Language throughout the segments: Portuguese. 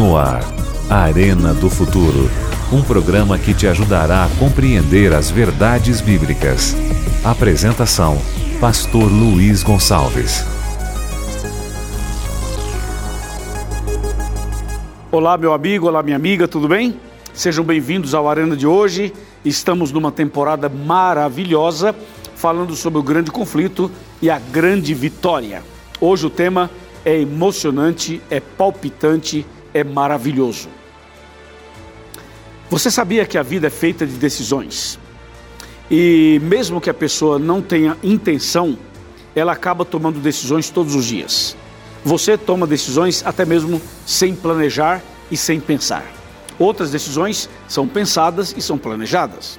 No ar, Arena do Futuro. Um programa que te ajudará a compreender as verdades bíblicas. Apresentação: Pastor Luiz Gonçalves. Olá, meu amigo, olá, minha amiga, tudo bem? Sejam bem-vindos ao Arena de hoje. Estamos numa temporada maravilhosa, falando sobre o grande conflito e a grande vitória. Hoje o tema é emocionante, é palpitante, é maravilhoso. Você sabia que a vida é feita de decisões? E mesmo que a pessoa não tenha intenção, ela acaba tomando decisões todos os dias. Você toma decisões até mesmo sem planejar e sem pensar. Outras decisões são pensadas e são planejadas.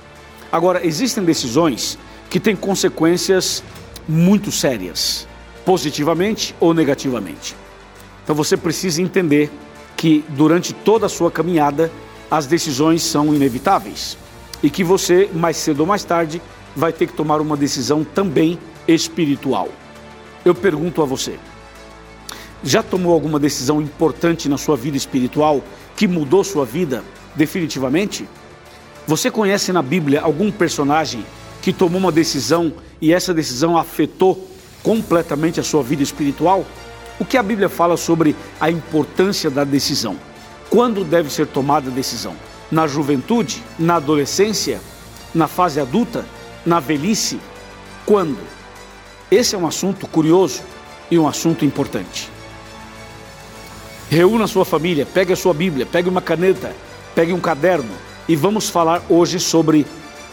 Agora, existem decisões que têm consequências muito sérias, positivamente ou negativamente. Então você precisa entender que durante toda a sua caminhada as decisões são inevitáveis e que você, mais cedo ou mais tarde, vai ter que tomar uma decisão também espiritual. Eu pergunto a você: já tomou alguma decisão importante na sua vida espiritual que mudou sua vida definitivamente? Você conhece na Bíblia algum personagem que tomou uma decisão e essa decisão afetou completamente a sua vida espiritual? O que a Bíblia fala sobre a importância da decisão? Quando deve ser tomada a decisão? Na juventude? Na adolescência? Na fase adulta? Na velhice? Quando? Esse é um assunto curioso e um assunto importante. Reúna sua família, pegue a sua Bíblia, pegue uma caneta, pegue um caderno e vamos falar hoje sobre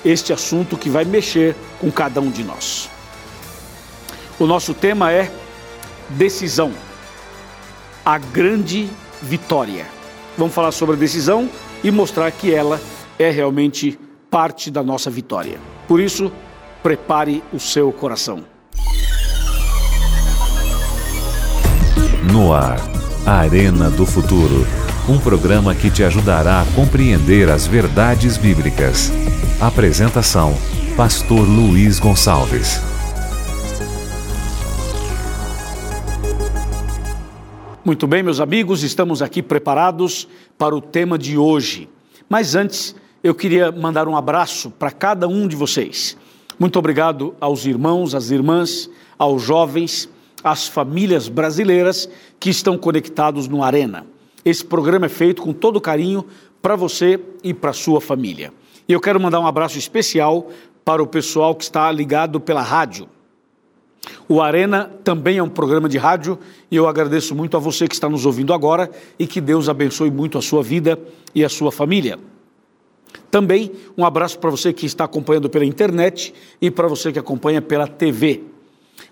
este assunto que vai mexer com cada um de nós. O nosso tema é decisão, a grande vitória. Vamos falar sobre a decisão e mostrar que ela é realmente parte da nossa vitória. Por isso, prepare o seu coração. No ar, Arena do Futuro. Um programa que te ajudará a compreender as verdades bíblicas. Apresentação: Pastor Luiz Gonçalves. Muito bem, meus amigos, estamos aqui preparados para o tema de hoje. Mas antes, eu queria mandar um abraço para cada um de vocês. Muito obrigado aos irmãos, às irmãs, aos jovens, às famílias brasileiras que estão conectados no Arena. Esse programa é feito com todo carinho para você e para sua família. E eu quero mandar um abraço especial para o pessoal que está ligado pela rádio. O Arena também é um programa de rádio e eu agradeço muito a você que está nos ouvindo agora e que Deus abençoe muito a sua vida e a sua família. Também um abraço para você que está acompanhando pela internet e para você que acompanha pela TV.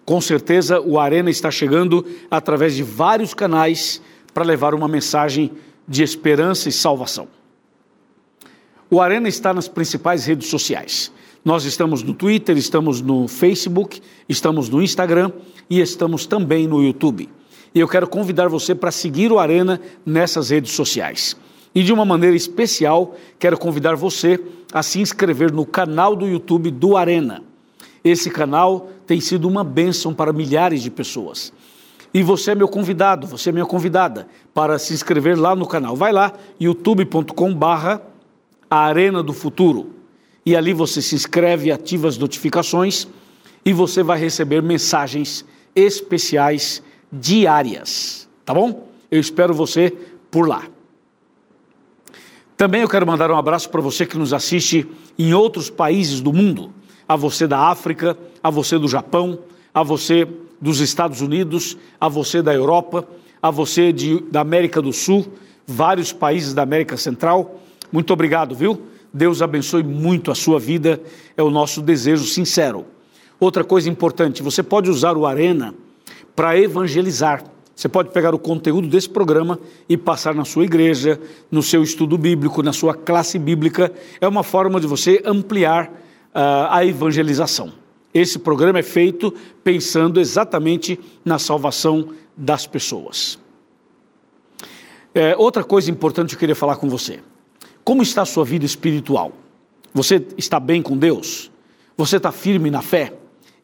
Com certeza o Arena está chegando através de vários canais para levar uma mensagem de esperança e salvação. O Arena está nas principais redes sociais. Nós estamos no Twitter, estamos no Facebook, estamos no Instagram e estamos também no YouTube. E eu quero convidar você para seguir o Arena nessas redes sociais. E de uma maneira especial, quero convidar você a se inscrever no canal do YouTube do Arena. Esse canal tem sido uma bênção para milhares de pessoas. E você é meu convidado, você é minha convidada para se inscrever lá no canal. Vai lá, youtube.com/barra Arena do Futuro e ali você se inscreve, ativa as notificações e você vai receber mensagens especiais diárias, tá bom? Eu espero você por lá. Também eu quero mandar um abraço para você que nos assiste em outros países do mundo, a você da África, a você do Japão, a você dos Estados Unidos, a você da Europa, a você de, da América do Sul, vários países da América Central. Muito obrigado, viu? Deus abençoe muito a sua vida, é o nosso desejo sincero. Outra coisa importante, você pode usar o Arena para evangelizar. Você pode pegar o conteúdo desse programa e passar na sua igreja, no seu estudo bíblico, na sua classe bíblica. É uma forma de você ampliar uh, a evangelização. Esse programa é feito pensando exatamente na salvação das pessoas. É, outra coisa importante que eu queria falar com você. Como está a sua vida espiritual? Você está bem com Deus? Você está firme na fé?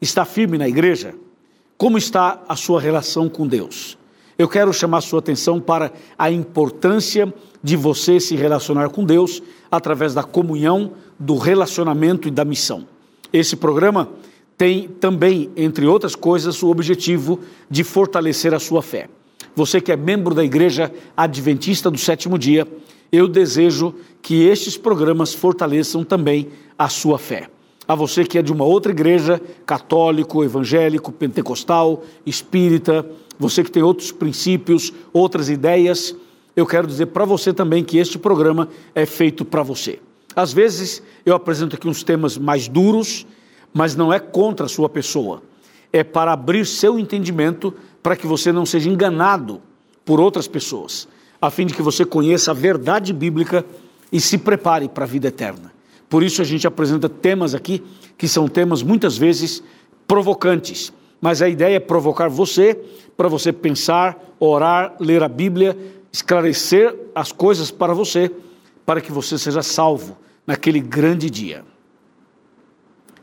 Está firme na igreja? Como está a sua relação com Deus? eu quero chamar a sua atenção para a importância de você se relacionar com Deus através da comunhão, do relacionamento e da missão. Esse programa tem também, entre outras coisas, o objetivo de fortalecer a sua fé. Você que é membro da Igreja Adventista do Sétimo Dia, eu desejo que estes programas fortaleçam também a sua fé. A você que é de uma outra igreja, católico, evangélico, pentecostal, espírita, você que tem outros princípios, outras ideias, eu quero dizer para você também que este programa é feito para você. Às vezes eu apresento aqui uns temas mais duros, mas não é contra a sua pessoa. É para abrir seu entendimento para que você não seja enganado por outras pessoas, a fim de que você conheça a verdade bíblica e se prepare para a vida eterna. Por isso a gente apresenta temas aqui que são temas muitas vezes provocantes, mas a ideia é provocar você para você pensar, orar, ler a Bíblia, esclarecer as coisas para você, para que você seja salvo naquele grande dia.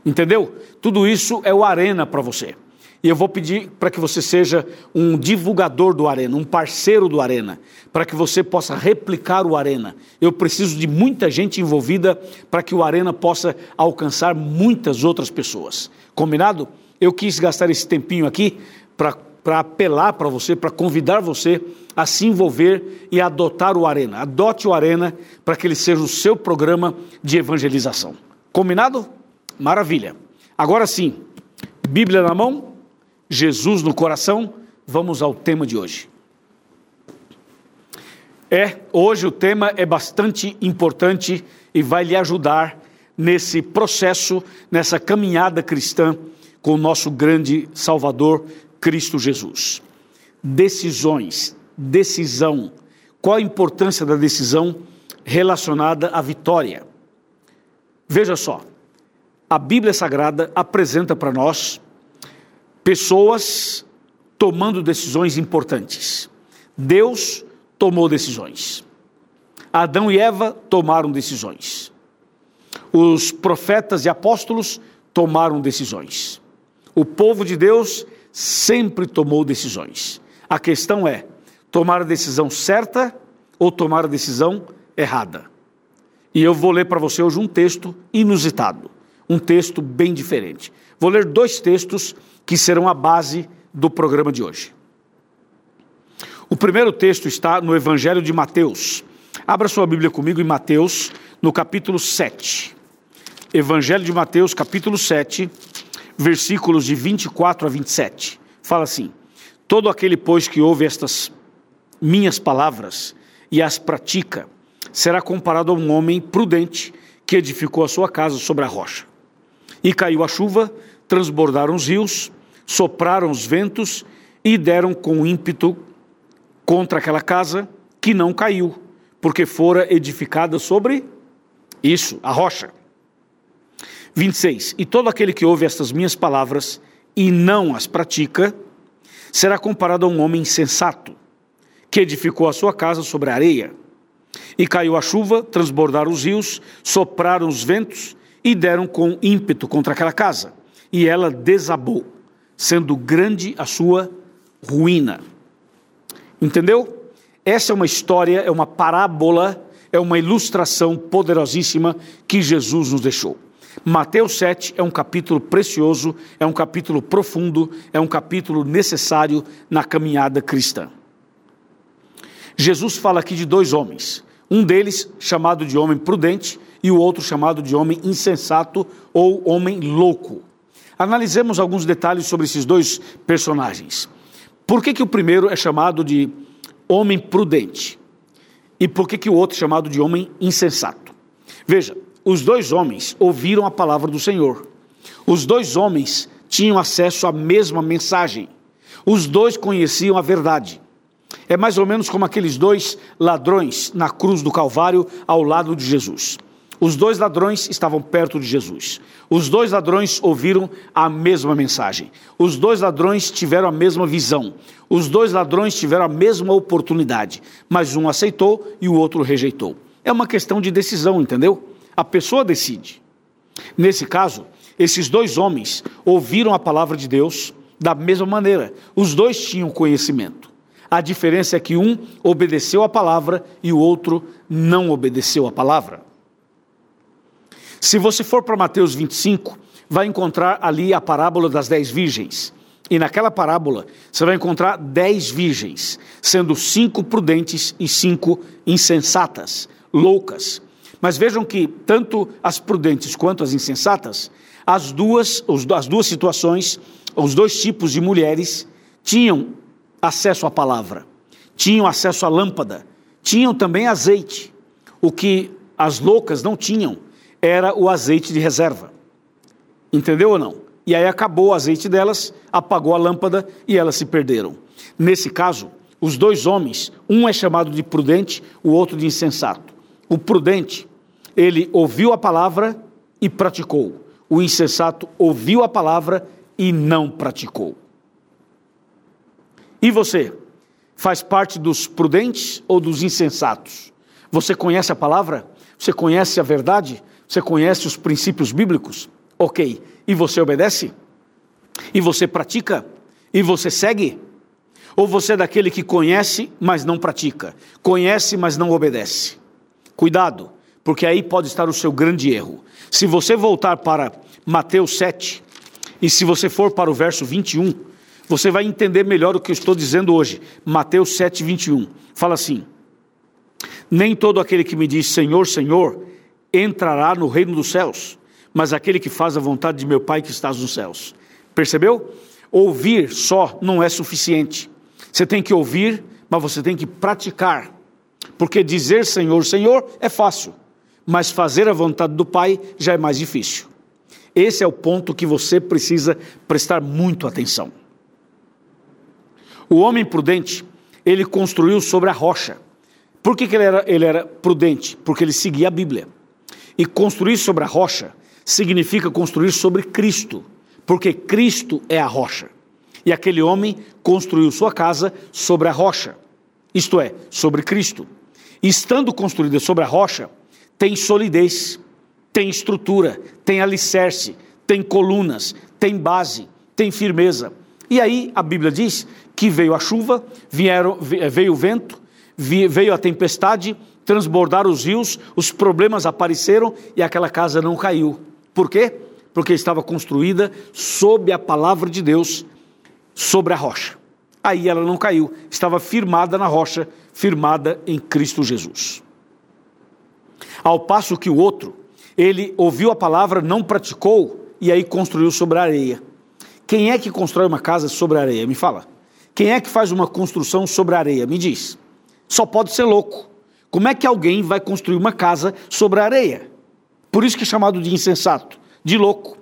Entendeu? Tudo isso é o arena para você. E eu vou pedir para que você seja um divulgador do Arena, um parceiro do Arena, para que você possa replicar o Arena. Eu preciso de muita gente envolvida para que o Arena possa alcançar muitas outras pessoas. Combinado? Eu quis gastar esse tempinho aqui para apelar para você, para convidar você a se envolver e adotar o Arena. Adote o Arena para que ele seja o seu programa de evangelização. Combinado? Maravilha. Agora sim, Bíblia na mão, Jesus no coração, vamos ao tema de hoje. É, hoje o tema é bastante importante e vai lhe ajudar nesse processo, nessa caminhada cristã com o nosso grande Salvador, Cristo Jesus. Decisões, decisão. Qual a importância da decisão relacionada à vitória? Veja só, a Bíblia Sagrada apresenta para nós pessoas tomando decisões importantes. Deus tomou decisões. Adão e Eva tomaram decisões. Os profetas e apóstolos tomaram decisões. O povo de Deus sempre tomou decisões. A questão é tomar a decisão certa ou tomar a decisão errada. E eu vou ler para você hoje um texto inusitado um texto bem diferente. Vou ler dois textos que serão a base do programa de hoje. O primeiro texto está no Evangelho de Mateus. Abra sua Bíblia comigo em Mateus, no capítulo 7. Evangelho de Mateus, capítulo 7, versículos de 24 a 27. Fala assim: Todo aquele, pois, que ouve estas minhas palavras e as pratica, será comparado a um homem prudente que edificou a sua casa sobre a rocha. E caiu a chuva, transbordaram os rios, sopraram os ventos e deram com ímpeto contra aquela casa que não caiu, porque fora edificada sobre isso, a rocha. 26. E todo aquele que ouve estas minhas palavras e não as pratica, será comparado a um homem insensato, que edificou a sua casa sobre a areia. E caiu a chuva, transbordaram os rios, sopraram os ventos e deram com ímpeto contra aquela casa, e ela desabou, sendo grande a sua ruína. Entendeu? Essa é uma história, é uma parábola, é uma ilustração poderosíssima que Jesus nos deixou. Mateus 7 é um capítulo precioso, é um capítulo profundo, é um capítulo necessário na caminhada cristã. Jesus fala aqui de dois homens, um deles chamado de homem prudente e o outro chamado de homem insensato ou homem louco. Analisemos alguns detalhes sobre esses dois personagens. Por que, que o primeiro é chamado de homem prudente? E por que, que o outro é chamado de homem insensato? Veja, os dois homens ouviram a palavra do Senhor. Os dois homens tinham acesso à mesma mensagem. Os dois conheciam a verdade. É mais ou menos como aqueles dois ladrões na cruz do Calvário ao lado de Jesus. Os dois ladrões estavam perto de Jesus. Os dois ladrões ouviram a mesma mensagem. Os dois ladrões tiveram a mesma visão. Os dois ladrões tiveram a mesma oportunidade. Mas um aceitou e o outro rejeitou. É uma questão de decisão, entendeu? A pessoa decide. Nesse caso, esses dois homens ouviram a palavra de Deus da mesma maneira. Os dois tinham conhecimento. A diferença é que um obedeceu a palavra e o outro não obedeceu a palavra. Se você for para Mateus 25, vai encontrar ali a parábola das dez virgens. E naquela parábola, você vai encontrar dez virgens, sendo cinco prudentes e cinco insensatas, loucas. Mas vejam que tanto as prudentes quanto as insensatas, as duas, as duas situações, os dois tipos de mulheres, tinham acesso à palavra, tinham acesso à lâmpada, tinham também azeite. O que as loucas não tinham era o azeite de reserva. Entendeu ou não? E aí acabou o azeite delas, apagou a lâmpada e elas se perderam. Nesse caso, os dois homens, um é chamado de prudente, o outro de insensato. O prudente, ele ouviu a palavra e praticou. O insensato ouviu a palavra e não praticou. E você? Faz parte dos prudentes ou dos insensatos? Você conhece a palavra? Você conhece a verdade? Você conhece os princípios bíblicos? Ok. E você obedece? E você pratica? E você segue? Ou você é daquele que conhece, mas não pratica? Conhece, mas não obedece? Cuidado, porque aí pode estar o seu grande erro. Se você voltar para Mateus 7, e se você for para o verso 21, você vai entender melhor o que eu estou dizendo hoje. Mateus 7, 21. Fala assim: Nem todo aquele que me diz Senhor, Senhor, entrará no reino dos céus, mas aquele que faz a vontade de meu Pai que está nos céus. Percebeu? Ouvir só não é suficiente. Você tem que ouvir, mas você tem que praticar. Porque dizer Senhor, Senhor é fácil, mas fazer a vontade do Pai já é mais difícil. Esse é o ponto que você precisa prestar muito atenção. O homem prudente, ele construiu sobre a rocha. Por que, que ele, era, ele era prudente? Porque ele seguia a Bíblia. E construir sobre a rocha significa construir sobre Cristo, porque Cristo é a rocha. E aquele homem construiu sua casa sobre a rocha, isto é, sobre Cristo. E estando construída sobre a rocha, tem solidez, tem estrutura, tem alicerce, tem colunas, tem base, tem firmeza. E aí a Bíblia diz que veio a chuva, vieram, veio o vento, veio a tempestade, transbordaram os rios, os problemas apareceram e aquela casa não caiu. Por quê? Porque estava construída sob a palavra de Deus, sobre a rocha. Aí ela não caiu, estava firmada na rocha, firmada em Cristo Jesus. Ao passo que o outro, ele ouviu a palavra, não praticou e aí construiu sobre a areia. Quem é que constrói uma casa sobre a areia? Me fala. Quem é que faz uma construção sobre a areia? Me diz. Só pode ser louco. Como é que alguém vai construir uma casa sobre a areia? Por isso que é chamado de insensato, de louco.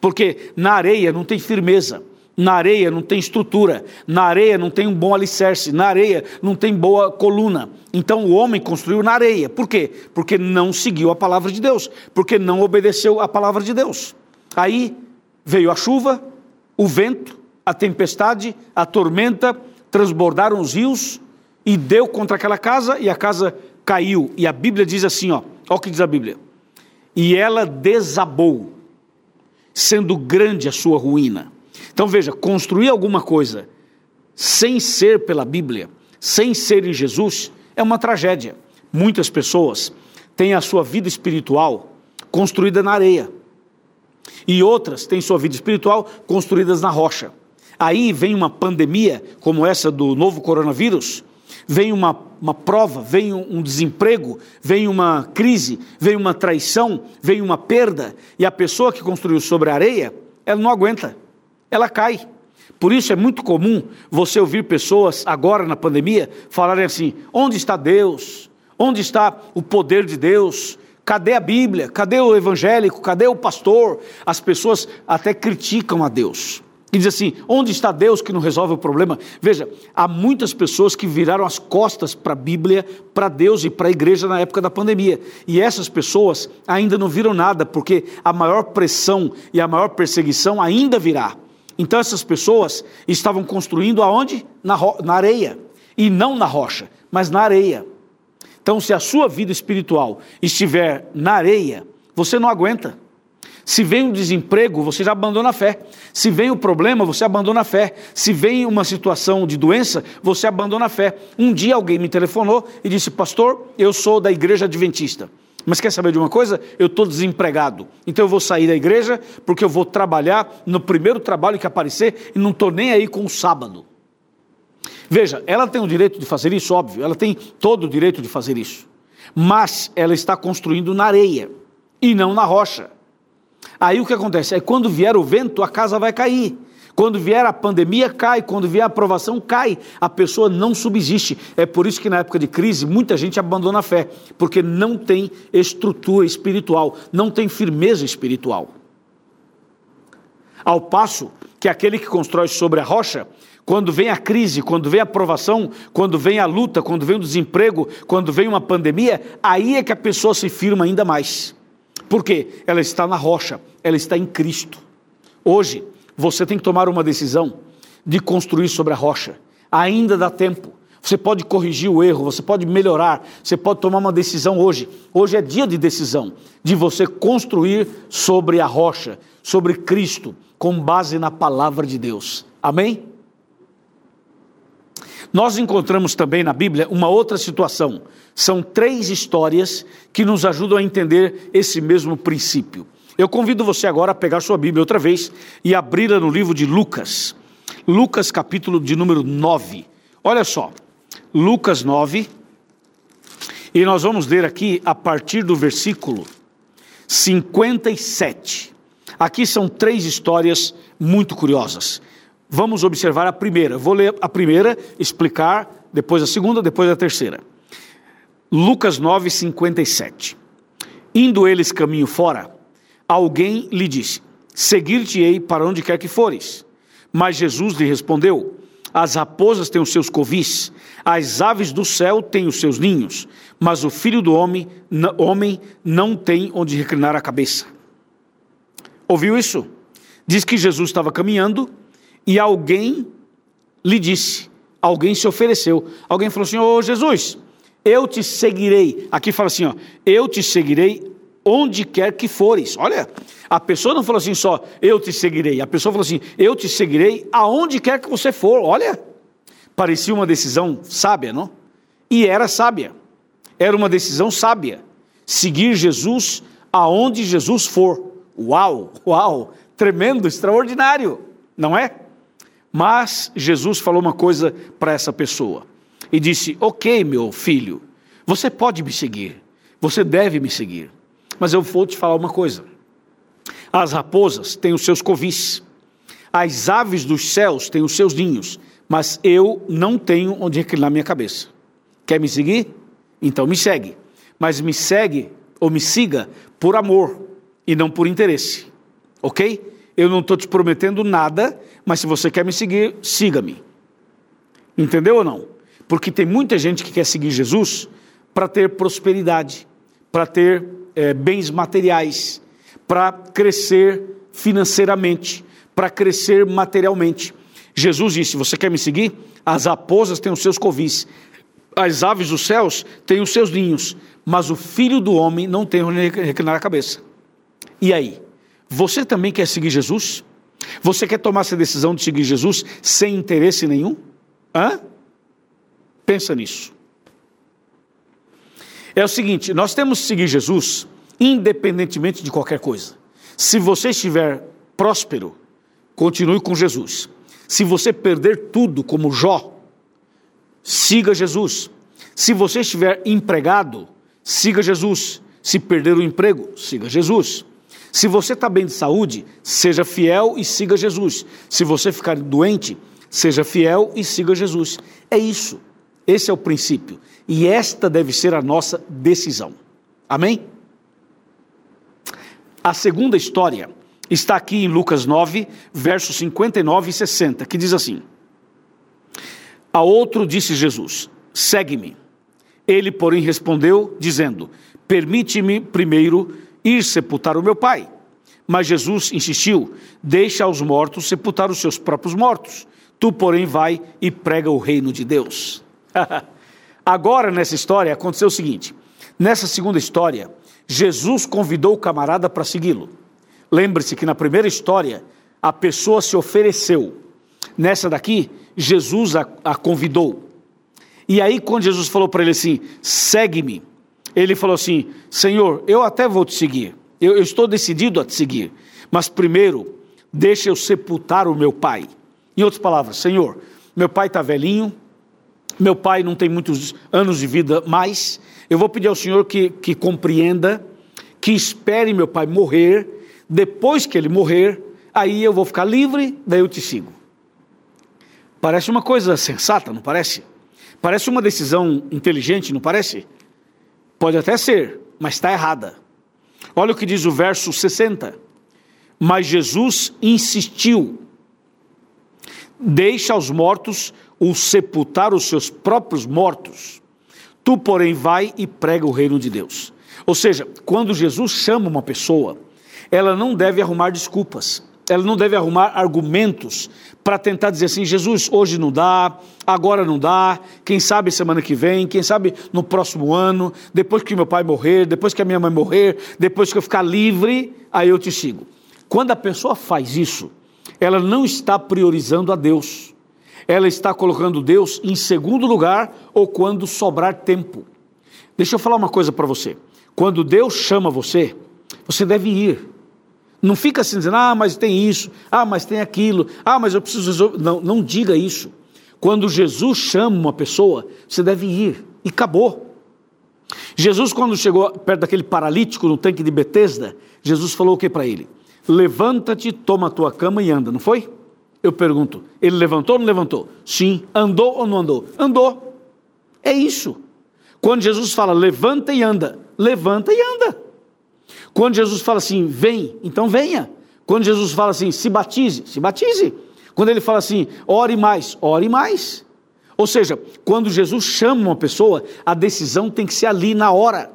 Porque na areia não tem firmeza, na areia não tem estrutura, na areia não tem um bom alicerce, na areia não tem boa coluna. Então o homem construiu na areia. Por quê? Porque não seguiu a palavra de Deus, porque não obedeceu a palavra de Deus. Aí veio a chuva, o vento, a tempestade, a tormenta, transbordaram os rios e deu contra aquela casa e a casa caiu. E a Bíblia diz assim, ó, olha o que diz a Bíblia e ela desabou, sendo grande a sua ruína. Então veja, construir alguma coisa sem ser pela Bíblia, sem ser em Jesus, é uma tragédia. Muitas pessoas têm a sua vida espiritual construída na areia, e outras têm sua vida espiritual construídas na rocha. Aí vem uma pandemia como essa do novo coronavírus, vem uma, uma prova, vem um, desemprego, vem uma crise, vem uma traição, vem uma perda, e a pessoa que construiu sobre a areia, ela não aguenta, ela cai. Por isso é muito comum você ouvir pessoas agora na pandemia falarem assim: onde está Deus? Onde está o poder de Deus? Cadê a Bíblia? Cadê o evangélico? Cadê o pastor? As pessoas até criticam a Deus. E diz assim: onde está Deus que não resolve o problema? Veja, há muitas pessoas que viraram as costas para a Bíblia, para Deus e para a igreja na época da pandemia. E essas pessoas ainda não viram nada, porque a maior pressão e a maior perseguição ainda virá. Então essas pessoas estavam construindo aonde? Na, na areia. E não na rocha, mas na areia. Então, se a sua vida espiritual estiver na areia, você não aguenta. Se vem um desemprego, você já abandona a fé. Se vem o um problema, você abandona a fé. Se vem uma situação de doença, você abandona a fé. Um dia alguém me telefonou e disse: Pastor, eu sou da igreja adventista. Mas quer saber de uma coisa? Eu estou desempregado. Então eu vou sair da igreja porque eu vou trabalhar no primeiro trabalho que aparecer e não estou nem aí com o sábado. Veja, ela tem o direito de fazer isso, óbvio, ela tem todo o direito de fazer isso. Mas ela está construindo na areia e não na rocha. Aí o que acontece? É quando vier o vento, a casa vai cair. Quando vier a pandemia, cai. Quando vier a aprovação, cai. A pessoa não subsiste. É por isso que na época de crise, muita gente abandona a fé, porque não tem estrutura espiritual, não tem firmeza espiritual. Ao passo que aquele que constrói sobre a rocha, quando vem a crise, quando vem a provação, quando vem a luta, quando vem o desemprego, quando vem uma pandemia, aí é que a pessoa se firma ainda mais. Por quê? Ela está na rocha, ela está em Cristo. Hoje, você tem que tomar uma decisão de construir sobre a rocha. Ainda dá tempo. Você pode corrigir o erro, você pode melhorar, você pode tomar uma decisão hoje. Hoje é dia de decisão, de você construir sobre a rocha, sobre Cristo, com base na palavra de Deus. Amém? Nós encontramos também na Bíblia uma outra situação. São três histórias que nos ajudam a entender esse mesmo princípio. Eu convido você agora a pegar sua Bíblia outra vez e abri-la no livro de Lucas. Lucas, capítulo de número 9. Olha só, Lucas 9, e nós vamos ler aqui a partir do versículo 57. Aqui são três histórias muito curiosas. Vamos observar a primeira. Vou ler a primeira, explicar, depois a segunda, depois a terceira. Lucas 9, 57. Indo eles caminho fora, alguém lhe disse: Seguir-te-ei para onde quer que fores. Mas Jesus lhe respondeu: As raposas têm os seus covis, as aves do céu têm os seus ninhos, mas o filho do homem, homem não tem onde reclinar a cabeça. Ouviu isso? Diz que Jesus estava caminhando e alguém lhe disse, alguém se ofereceu. Alguém falou assim: Ô oh, Jesus, eu te seguirei. Aqui fala assim: ó, eu te seguirei onde quer que fores. Olha, a pessoa não falou assim só, eu te seguirei. A pessoa falou assim, eu te seguirei aonde quer que você for. Olha, parecia uma decisão sábia, não? E era sábia. Era uma decisão sábia. Seguir Jesus aonde Jesus for. Uau, uau, tremendo, extraordinário, não é? Mas Jesus falou uma coisa para essa pessoa e disse: Ok, meu filho, você pode me seguir, você deve me seguir. Mas eu vou te falar uma coisa: as raposas têm os seus covis, as aves dos céus têm os seus ninhos, mas eu não tenho onde reclinar minha cabeça. Quer me seguir? Então me segue. Mas me segue ou me siga por amor e não por interesse. Ok? Eu não estou te prometendo nada, mas se você quer me seguir, siga-me. Entendeu ou não? Porque tem muita gente que quer seguir Jesus para ter prosperidade, para ter é, bens materiais, para crescer financeiramente, para crescer materialmente. Jesus disse: Você quer me seguir? As raposas têm os seus covis, as aves dos céus têm os seus ninhos, mas o filho do homem não tem onde reclinar a cabeça. E aí? Você também quer seguir Jesus? Você quer tomar essa decisão de seguir Jesus sem interesse nenhum? Hã? Pensa nisso. É o seguinte: nós temos que seguir Jesus independentemente de qualquer coisa. Se você estiver próspero, continue com Jesus. Se você perder tudo, como Jó, siga Jesus. Se você estiver empregado, siga Jesus. Se perder o emprego, siga Jesus. Se você está bem de saúde, seja fiel e siga Jesus. Se você ficar doente, seja fiel e siga Jesus. É isso. Esse é o princípio. E esta deve ser a nossa decisão. Amém? A segunda história está aqui em Lucas 9, versos 59 e 60, que diz assim: A outro disse Jesus: Segue-me. Ele, porém, respondeu, dizendo: Permite-me primeiro ir sepultar o meu pai. Mas Jesus insistiu: Deixa aos mortos sepultar os seus próprios mortos. Tu, porém, vai e prega o reino de Deus. Agora, nessa história, aconteceu o seguinte: nessa segunda história, Jesus convidou o camarada para segui-lo. Lembre-se que na primeira história, a pessoa se ofereceu. Nessa daqui, Jesus a, a convidou. E aí, quando Jesus falou para ele assim: segue-me, ele falou assim: Senhor, eu até vou te seguir, eu, eu estou decidido a te seguir, mas primeiro, deixa eu sepultar o meu pai. Em outras palavras, Senhor, meu pai está velhinho, meu pai não tem muitos anos de vida mais, eu vou pedir ao Senhor que, que compreenda, que espere meu pai morrer, depois que ele morrer, aí eu vou ficar livre, daí eu te sigo. Parece uma coisa sensata, não parece? Parece uma decisão inteligente, não parece? Pode até ser, mas está errada. Olha o que diz o verso 60. Mas Jesus insistiu: deixa aos mortos o sepultar os seus próprios mortos. Tu, porém, vai e prega o reino de Deus. Ou seja, quando Jesus chama uma pessoa, ela não deve arrumar desculpas ela não deve arrumar argumentos para tentar dizer assim: Jesus, hoje não dá, agora não dá, quem sabe semana que vem, quem sabe no próximo ano, depois que meu pai morrer, depois que a minha mãe morrer, depois que eu ficar livre, aí eu te sigo. Quando a pessoa faz isso, ela não está priorizando a Deus, ela está colocando Deus em segundo lugar ou quando sobrar tempo. Deixa eu falar uma coisa para você: quando Deus chama você, você deve ir. Não fica assim dizendo, ah, mas tem isso, ah, mas tem aquilo, ah, mas eu preciso resolver. Não, não diga isso. Quando Jesus chama uma pessoa, você deve ir. E acabou. Jesus, quando chegou perto daquele paralítico no tanque de Betesda, Jesus falou o que para ele? Levanta-te, toma a tua cama e anda, não foi? Eu pergunto, ele levantou ou não levantou? Sim. Andou ou não andou? Andou. É isso. Quando Jesus fala levanta e anda, levanta e anda. Quando Jesus fala assim, vem, então venha. Quando Jesus fala assim, se batize, se batize. Quando ele fala assim, ore mais, ore mais. Ou seja, quando Jesus chama uma pessoa, a decisão tem que ser ali na hora.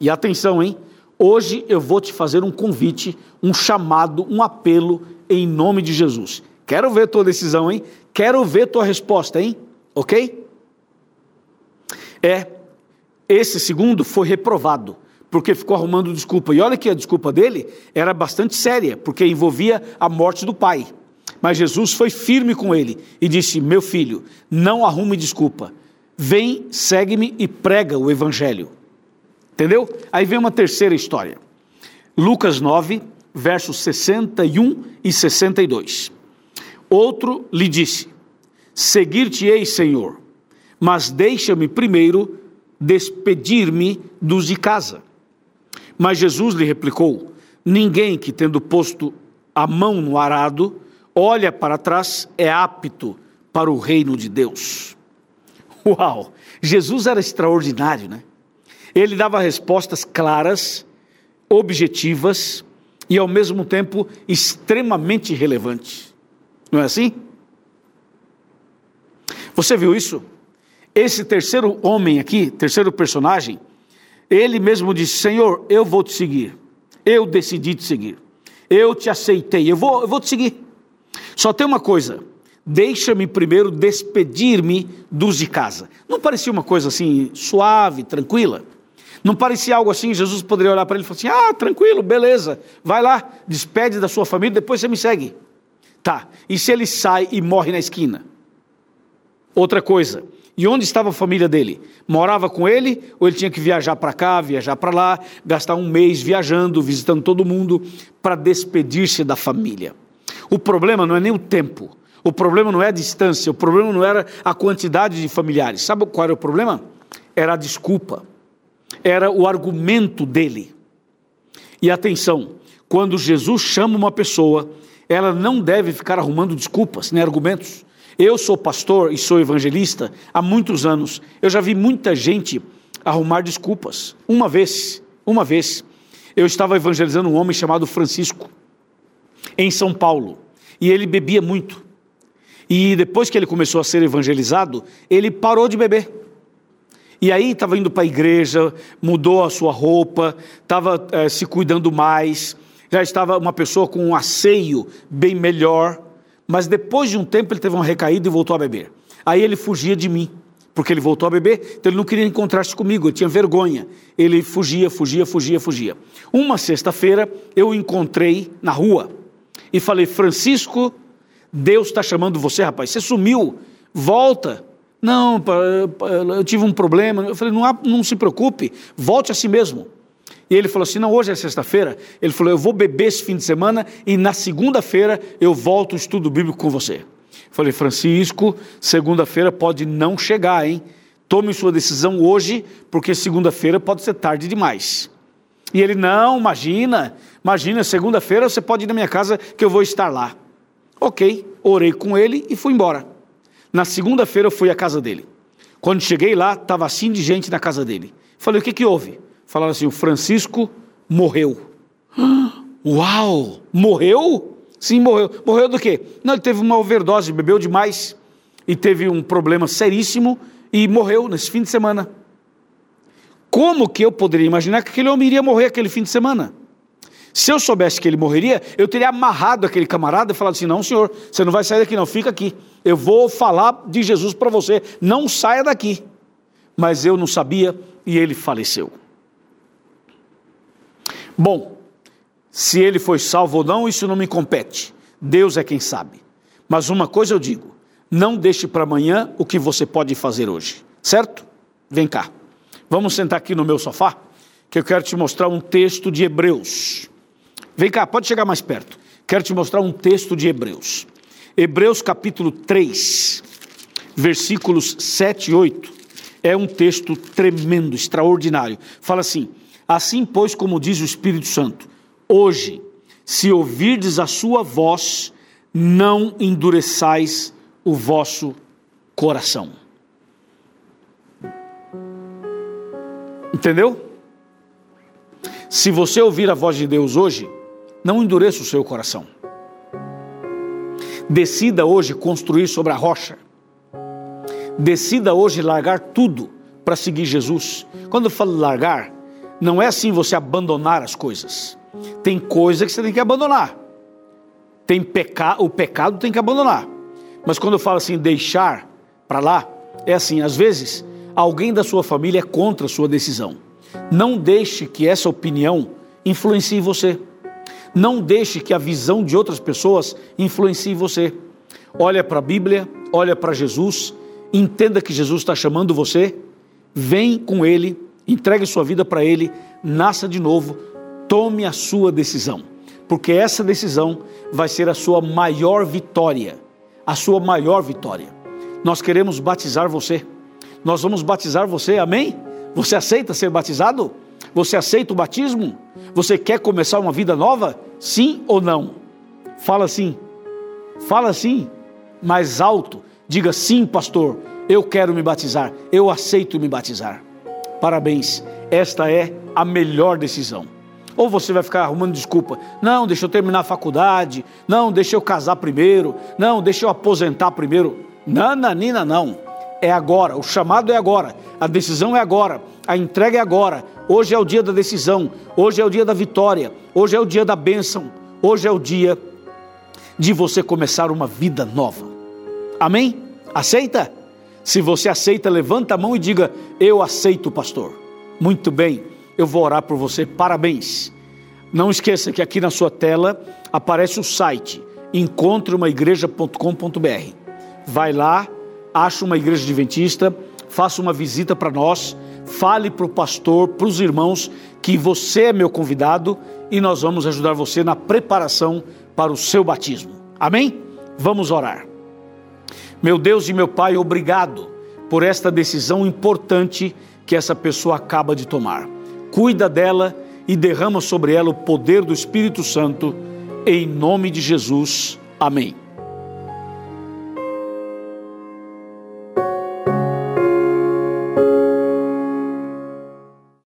E atenção, hein? Hoje eu vou te fazer um convite, um chamado, um apelo em nome de Jesus. Quero ver tua decisão, hein? Quero ver tua resposta, hein? Ok? É, esse segundo foi reprovado porque ficou arrumando desculpa. E olha que a desculpa dele era bastante séria, porque envolvia a morte do pai. Mas Jesus foi firme com ele e disse: Meu filho, não arrume desculpa. Vem, segue-me e prega o evangelho. Entendeu? Aí vem uma terceira história. Lucas 9, versos 61 e 62. Outro lhe disse: Seguir-te-ei, Senhor, mas deixa-me primeiro despedir-me dos de casa. Mas Jesus lhe replicou: Ninguém que, tendo posto a mão no arado, olha para trás, é apto para o reino de Deus. Uau! Jesus era extraordinário, né? Ele dava respostas claras, objetivas e, ao mesmo tempo, extremamente relevantes. Não é assim? Você viu isso? Esse terceiro homem aqui, terceiro personagem, ele mesmo disse: Senhor, eu vou te seguir. Eu decidi te seguir. Eu te aceitei. Eu vou, eu vou te seguir. Só tem uma coisa: deixa-me primeiro despedir-me dos de casa. Não parecia uma coisa assim suave, tranquila? Não parecia algo assim? Jesus poderia olhar para ele e falar assim: Ah, tranquilo, beleza, vai lá, despede da sua família, depois você me segue. Tá, e se ele sai e morre na esquina? Outra coisa, e onde estava a família dele? Morava com ele ou ele tinha que viajar para cá, viajar para lá, gastar um mês viajando, visitando todo mundo para despedir-se da família? O problema não é nem o tempo, o problema não é a distância, o problema não era a quantidade de familiares. Sabe qual era o problema? Era a desculpa, era o argumento dele. E atenção, quando Jesus chama uma pessoa, ela não deve ficar arrumando desculpas nem argumentos. Eu sou pastor e sou evangelista há muitos anos. Eu já vi muita gente arrumar desculpas. Uma vez, uma vez, eu estava evangelizando um homem chamado Francisco, em São Paulo, e ele bebia muito. E depois que ele começou a ser evangelizado, ele parou de beber. E aí estava indo para a igreja, mudou a sua roupa, estava é, se cuidando mais, já estava uma pessoa com um asseio bem melhor. Mas depois de um tempo ele teve uma recaída e voltou a beber. Aí ele fugia de mim, porque ele voltou a beber, então ele não queria encontrar-se comigo, eu tinha vergonha. Ele fugia, fugia, fugia, fugia. Uma sexta-feira eu o encontrei na rua e falei: Francisco, Deus está chamando você, rapaz, você sumiu, volta. Não, eu tive um problema. Eu falei: não, não se preocupe, volte a si mesmo. E ele falou assim: não, hoje é sexta-feira. Ele falou: eu vou beber esse fim de semana e na segunda-feira eu volto o estudo bíblico com você. Falei, Francisco, segunda-feira pode não chegar, hein? Tome sua decisão hoje, porque segunda-feira pode ser tarde demais. E ele, não, imagina, imagina, segunda-feira você pode ir na minha casa que eu vou estar lá. Ok, orei com ele e fui embora. Na segunda-feira eu fui à casa dele. Quando cheguei lá, estava assim de gente na casa dele. Falei, o que, que houve? Falaram assim: o Francisco morreu. Uau! Morreu? Sim, morreu. Morreu do quê? Não, ele teve uma overdose, bebeu demais e teve um problema seríssimo e morreu nesse fim de semana. Como que eu poderia imaginar que aquele homem iria morrer aquele fim de semana? Se eu soubesse que ele morreria, eu teria amarrado aquele camarada e falado assim: não, senhor, você não vai sair daqui, não, fica aqui. Eu vou falar de Jesus para você, não saia daqui. Mas eu não sabia e ele faleceu. Bom, se ele foi salvo ou não, isso não me compete. Deus é quem sabe. Mas uma coisa eu digo: não deixe para amanhã o que você pode fazer hoje, certo? Vem cá. Vamos sentar aqui no meu sofá, que eu quero te mostrar um texto de Hebreus. Vem cá, pode chegar mais perto. Quero te mostrar um texto de Hebreus. Hebreus capítulo 3, versículos 7 e 8. É um texto tremendo, extraordinário. Fala assim: Assim, pois, como diz o Espírito Santo, Hoje, se ouvirdes a sua voz, não endureçais o vosso coração. Entendeu? Se você ouvir a voz de Deus hoje, não endureça o seu coração. Decida hoje construir sobre a rocha. Decida hoje largar tudo para seguir Jesus. Quando eu falo largar, não é assim você abandonar as coisas. Tem coisa que você tem que abandonar. Tem peca... O pecado tem que abandonar. Mas quando eu falo assim, deixar para lá, é assim, às vezes alguém da sua família é contra a sua decisão. Não deixe que essa opinião influencie você. Não deixe que a visão de outras pessoas influencie você. Olha para a Bíblia, olha para Jesus, entenda que Jesus está chamando você, vem com Ele, entregue sua vida para Ele, nasça de novo, Tome a sua decisão, porque essa decisão vai ser a sua maior vitória. A sua maior vitória. Nós queremos batizar você. Nós vamos batizar você, amém? Você aceita ser batizado? Você aceita o batismo? Você quer começar uma vida nova? Sim ou não? Fala sim. Fala sim, mais alto. Diga sim, pastor. Eu quero me batizar. Eu aceito me batizar. Parabéns. Esta é a melhor decisão. Ou você vai ficar arrumando desculpa. Não, deixa eu terminar a faculdade. Não, deixa eu casar primeiro. Não, deixa eu aposentar primeiro. Nananina, não. É agora. O chamado é agora. A decisão é agora. A entrega é agora. Hoje é o dia da decisão. Hoje é o dia da vitória. Hoje é o dia da bênção. Hoje é o dia de você começar uma vida nova. Amém? Aceita? Se você aceita, levanta a mão e diga: Eu aceito, pastor. Muito bem eu vou orar por você. Parabéns. Não esqueça que aqui na sua tela aparece o site encontreumaigreja.com.br. Vai lá, acha uma igreja adventista, faça uma visita para nós, fale para o pastor, para os irmãos que você é meu convidado e nós vamos ajudar você na preparação para o seu batismo. Amém? Vamos orar. Meu Deus e meu Pai, obrigado por esta decisão importante que essa pessoa acaba de tomar cuida dela e derrama sobre ela o poder do Espírito Santo, em nome de Jesus. Amém.